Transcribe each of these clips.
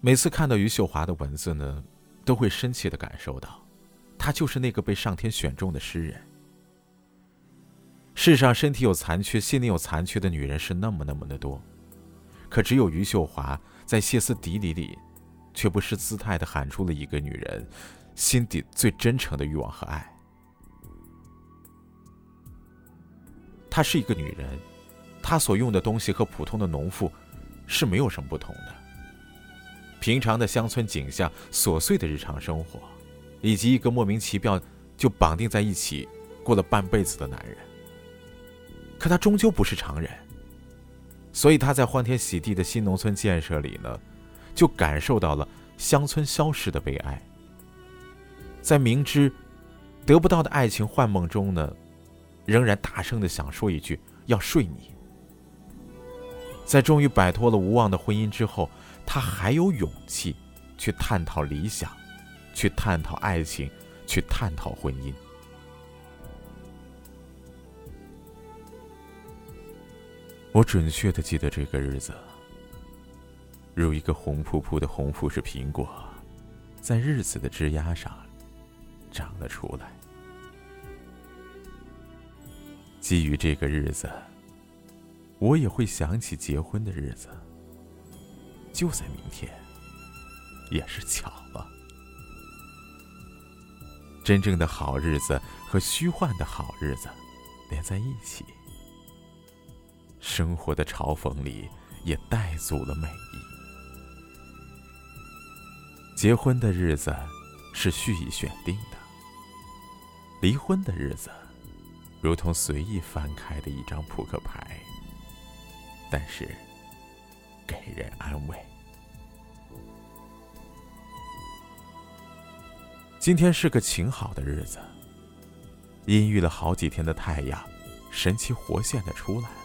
每次看到余秀华的文字呢，都会深切的感受到，她就是那个被上天选中的诗人。世上身体有残缺、心灵有残缺的女人是那么那么的多，可只有余秀华在歇斯底里里，却不失姿态的喊出了一个女人心底最真诚的欲望和爱。她是一个女人，她所用的东西和普通的农妇是没有什么不同的。平常的乡村景象、琐碎的日常生活，以及一个莫名其妙就绑定在一起过了半辈子的男人。可他终究不是常人，所以他在欢天喜地的新农村建设里呢，就感受到了乡村消失的悲哀。在明知得不到的爱情幻梦中呢，仍然大声的想说一句要睡你。在终于摆脱了无望的婚姻之后，他还有勇气去探讨理想，去探讨爱情，去探讨婚姻。我准确的记得这个日子，如一个红扑扑的红富士苹果，在日子的枝丫上长了出来。基于这个日子，我也会想起结婚的日子，就在明天，也是巧了。真正的好日子和虚幻的好日子连在一起。生活的嘲讽里也带足了美意。结婚的日子是蓄意选定的，离婚的日子如同随意翻开的一张扑克牌，但是给人安慰。今天是个晴好的日子，阴郁了好几天的太阳，神奇活现的出来了。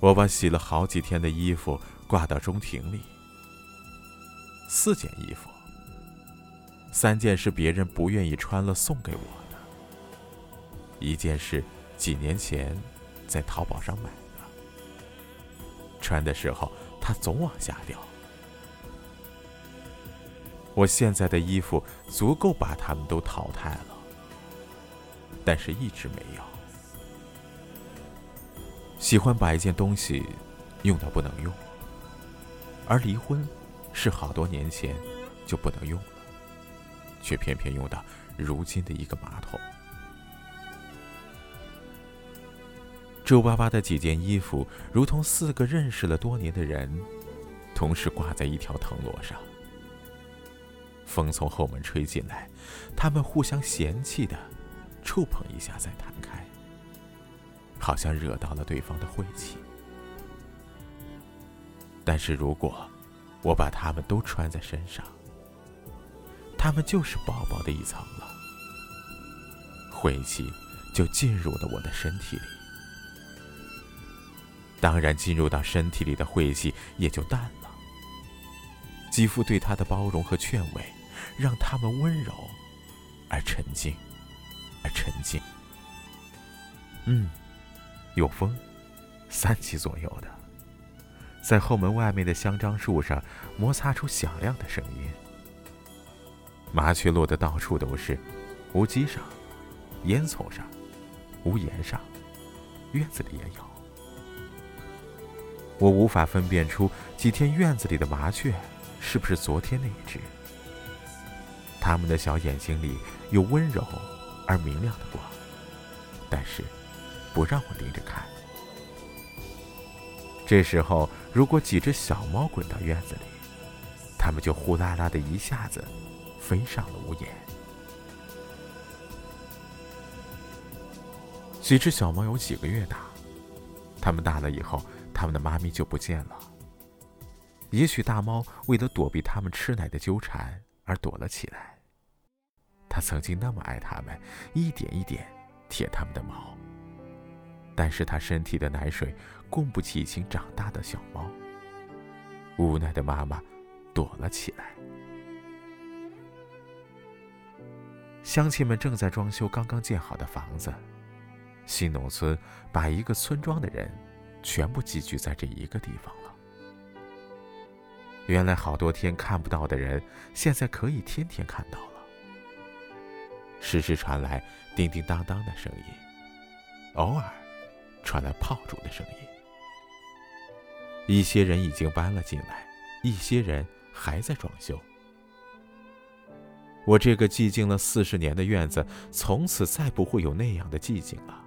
我把洗了好几天的衣服挂到中庭里。四件衣服，三件是别人不愿意穿了送给我的，一件是几年前在淘宝上买的，穿的时候它总往下掉。我现在的衣服足够把它们都淘汰了，但是一直没有。喜欢把一件东西用到不能用，而离婚是好多年前就不能用了，却偏偏用到如今的一个马桶。皱巴巴的几件衣服，如同四个认识了多年的人，同时挂在一条藤萝上。风从后门吹进来，他们互相嫌弃的触碰一下再弹开。好像惹到了对方的晦气，但是如果我把它们都穿在身上，它们就是薄薄的一层了，晦气就进入了我的身体里。当然，进入到身体里的晦气也就淡了。肌肤对他的包容和劝慰，让他们温柔而沉静，而沉静。嗯。有风，三级左右的，在后门外面的香樟树上摩擦出响亮的声音。麻雀落得到处都是，屋基上、烟囱上、屋檐上、院子里也有。我无法分辨出几天院子里的麻雀是不是昨天那一只。它们的小眼睛里有温柔而明亮的光，但是。不让我盯着看。这时候，如果几只小猫滚到院子里，它们就呼啦啦的一下子飞上了屋檐。几只小猫有几个月大，它们大了以后，他们的妈咪就不见了。也许大猫为了躲避他们吃奶的纠缠而躲了起来。它曾经那么爱它们，一点一点舔它们的毛。但是它身体的奶水供不起已经长大的小猫。无奈的妈妈躲了起来。乡亲们正在装修刚刚建好的房子。新农村把一个村庄的人全部集聚在这一个地方了。原来好多天看不到的人，现在可以天天看到了。时时传来叮叮当当的声音，偶尔传来炮竹的声音。一些人已经搬了进来，一些人还在装修。我这个寂静了四十年的院子，从此再不会有那样的寂静了。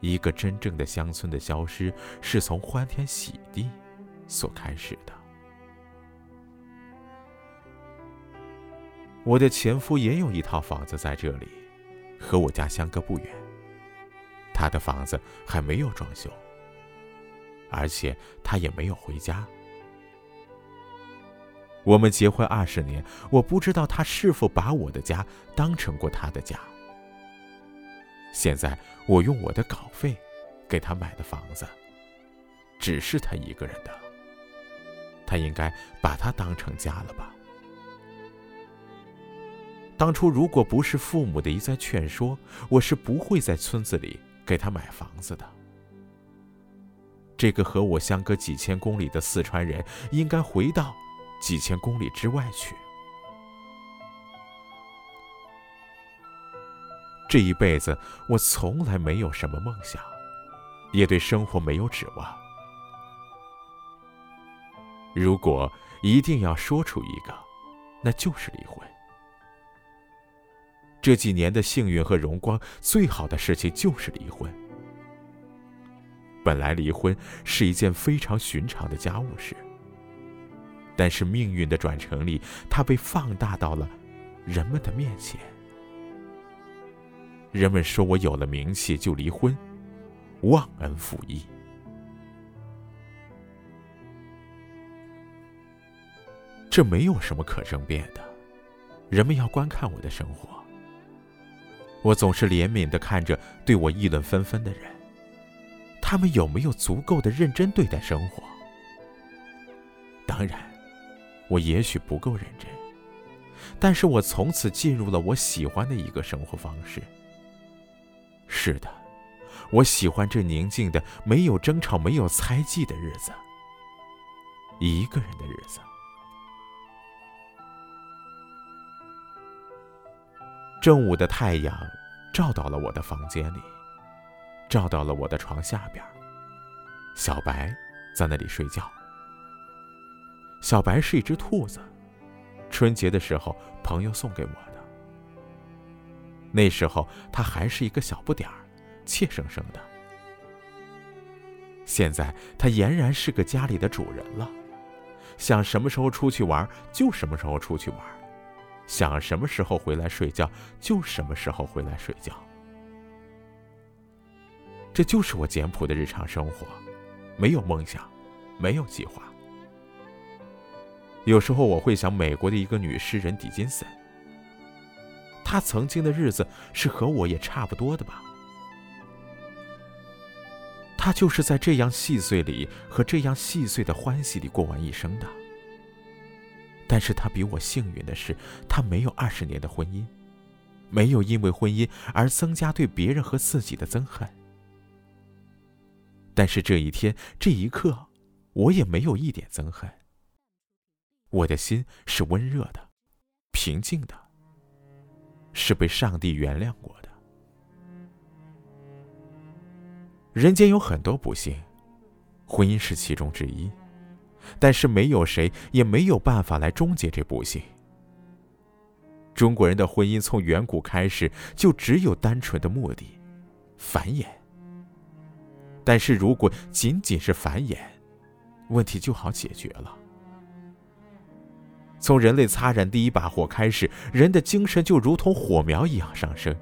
一个真正的乡村的消失，是从欢天喜地所开始的。我的前夫也有一套房子在这里，和我家相隔不远。他的房子还没有装修，而且他也没有回家。我们结婚二十年，我不知道他是否把我的家当成过他的家。现在我用我的稿费给他买的房子，只是他一个人的，他应该把他当成家了吧？当初如果不是父母的一再劝说，我是不会在村子里给他买房子的。这个和我相隔几千公里的四川人，应该回到几千公里之外去。这一辈子，我从来没有什么梦想，也对生活没有指望。如果一定要说出一个，那就是离婚。这几年的幸运和荣光，最好的事情就是离婚。本来离婚是一件非常寻常的家务事，但是命运的转乘里，它被放大到了人们的面前。人们说我有了名气就离婚，忘恩负义。这没有什么可争辩的，人们要观看我的生活。我总是怜悯的看着对我议论纷纷的人，他们有没有足够的认真对待生活？当然，我也许不够认真，但是我从此进入了我喜欢的一个生活方式。是的，我喜欢这宁静的、没有争吵、没有猜忌的日子，一个人的日子。正午的太阳照到了我的房间里，照到了我的床下边。小白在那里睡觉。小白是一只兔子，春节的时候朋友送给我。那时候他还是一个小不点儿，怯生生的。现在他俨然是个家里的主人了，想什么时候出去玩就什么时候出去玩。想什么时候回来睡觉就什么时候回来睡觉，这就是我简朴的日常生活，没有梦想，没有计划。有时候我会想美国的一个女诗人狄金森，他曾经的日子是和我也差不多的吧？他就是在这样细碎里和这样细碎的欢喜里过完一生的。但是他比我幸运的是，他没有二十年的婚姻，没有因为婚姻而增加对别人和自己的憎恨。但是这一天这一刻，我也没有一点憎恨。我的心是温热的，平静的，是被上帝原谅过的。人间有很多不幸，婚姻是其中之一。但是没有谁也没有办法来终结这不幸。中国人的婚姻从远古开始就只有单纯的目的，繁衍。但是如果仅仅是繁衍，问题就好解决了。从人类擦燃第一把火开始，人的精神就如同火苗一样上升。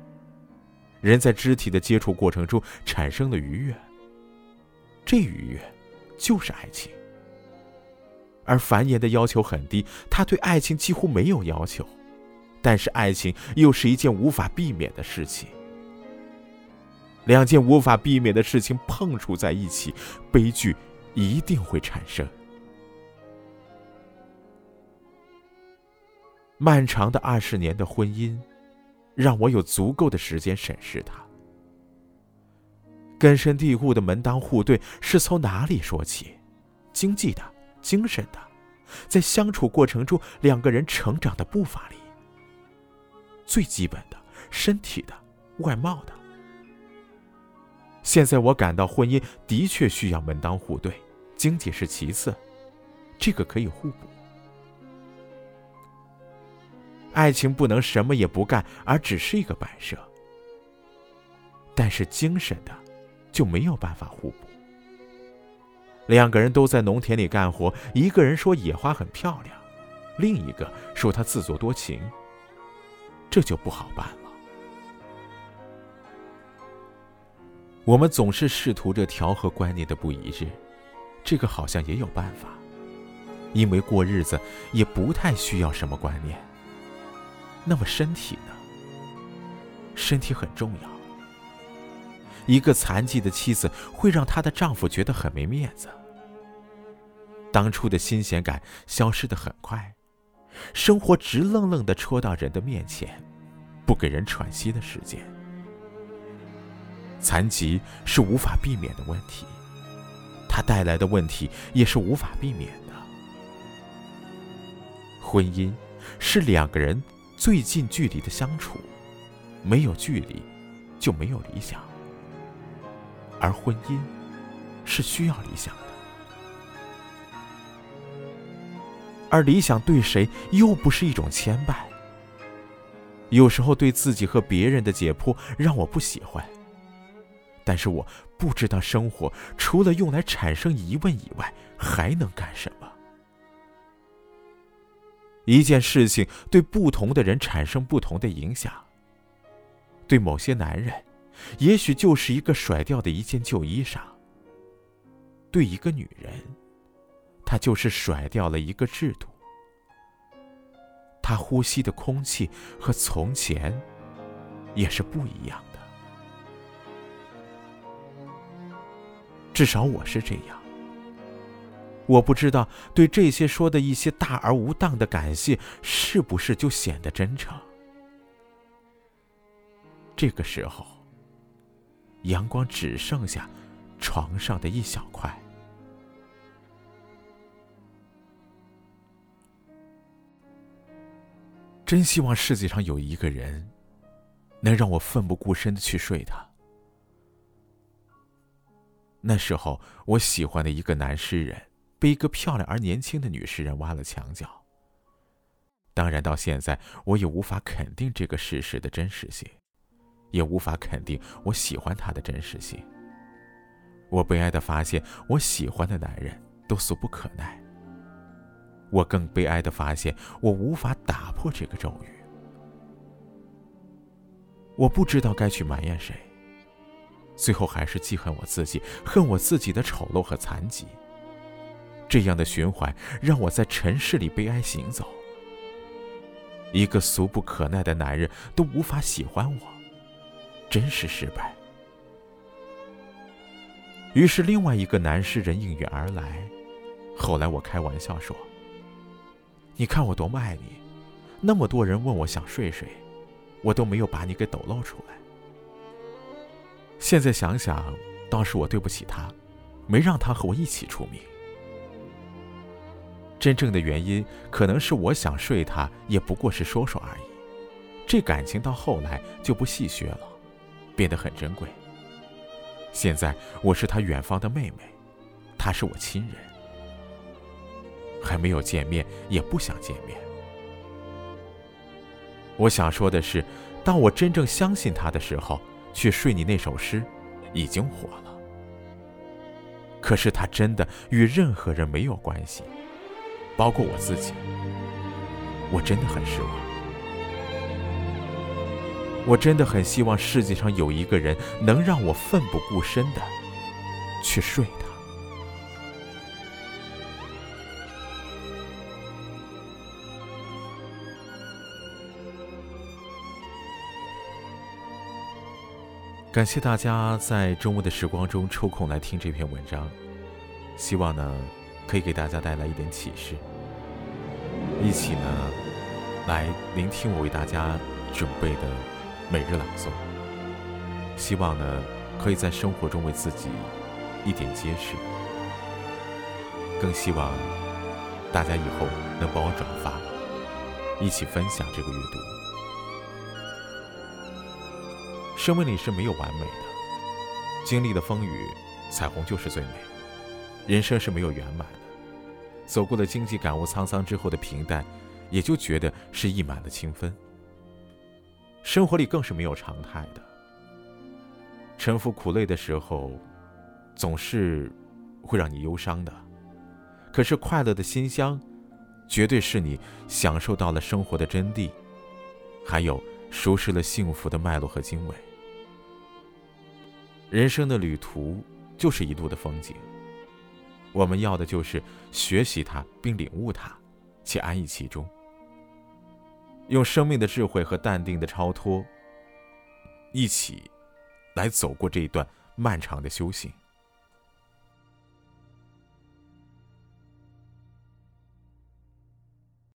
人在肢体的接触过程中产生了愉悦，这愉悦就是爱情。而繁衍的要求很低，他对爱情几乎没有要求，但是爱情又是一件无法避免的事情。两件无法避免的事情碰触在一起，悲剧一定会产生。漫长的二十年的婚姻，让我有足够的时间审视它。根深蒂固的门当户对是从哪里说起？经济的。精神的、在相处过程中两个人成长的步伐里，最基本的身体的、外貌的。现在我感到婚姻的确需要门当户对，经济是其次，这个可以互补。爱情不能什么也不干，而只是一个摆设。但是精神的，就没有办法互补。两个人都在农田里干活，一个人说野花很漂亮，另一个说他自作多情，这就不好办了。我们总是试图着调和观念的不一致，这个好像也有办法，因为过日子也不太需要什么观念。那么身体呢？身体很重要。一个残疾的妻子会让她的丈夫觉得很没面子。当初的新鲜感消失的很快，生活直愣愣的戳到人的面前，不给人喘息的时间。残疾是无法避免的问题，它带来的问题也是无法避免的。婚姻是两个人最近距离的相处，没有距离就没有理想。而婚姻是需要理想的，而理想对谁又不是一种牵绊？有时候对自己和别人的解剖让我不喜欢，但是我不知道生活除了用来产生疑问以外还能干什么。一件事情对不同的人产生不同的影响，对某些男人。也许就是一个甩掉的一件旧衣裳。对一个女人，她就是甩掉了一个制度。她呼吸的空气和从前也是不一样的。至少我是这样。我不知道对这些说的一些大而无当的感谢，是不是就显得真诚？这个时候。阳光只剩下床上的一小块。真希望世界上有一个人，能让我奋不顾身的去睡他。那时候，我喜欢的一个男诗人，被一个漂亮而年轻的女诗人挖了墙角。当然，到现在我也无法肯定这个事实的真实性。也无法肯定我喜欢他的真实性。我悲哀的发现，我喜欢的男人都俗不可耐。我更悲哀的发现，我无法打破这个咒语。我不知道该去埋怨谁，最后还是记恨我自己，恨我自己的丑陋和残疾。这样的循环让我在尘世里悲哀行走。一个俗不可耐的男人都无法喜欢我。真是失败。于是，另外一个男诗人应运而来。后来，我开玩笑说：“你看我多么爱你，那么多人问我想睡谁，我都没有把你给抖露出来。”现在想想，倒是我对不起他，没让他和我一起出名。真正的原因，可能是我想睡他，也不过是说说而已。这感情到后来就不细学了。变得很珍贵。现在我是他远方的妹妹，他是我亲人，还没有见面，也不想见面。我想说的是，当我真正相信他的时候，去睡你那首诗，已经火了。可是他真的与任何人没有关系，包括我自己。我真的很失望。我真的很希望世界上有一个人能让我奋不顾身的去睡他。感谢大家在周末的时光中抽空来听这篇文章，希望呢可以给大家带来一点启示，一起呢来聆听我为大家准备的。每日朗诵，希望呢，可以在生活中为自己一点揭示，更希望大家以后能帮我转发，一起分享这个阅读。生命里是没有完美的，经历了风雨，彩虹就是最美。人生是没有圆满的，走过了荆棘感悟沧桑之后的平淡，也就觉得是溢满了清芬。生活里更是没有常态的，沉浮苦累的时候，总是会让你忧伤的。可是快乐的馨香，绝对是你享受到了生活的真谛，还有熟识了幸福的脉络和经纬。人生的旅途就是一路的风景，我们要的就是学习它并领悟它，且安逸其中。用生命的智慧和淡定的超脱，一起来走过这一段漫长的修行。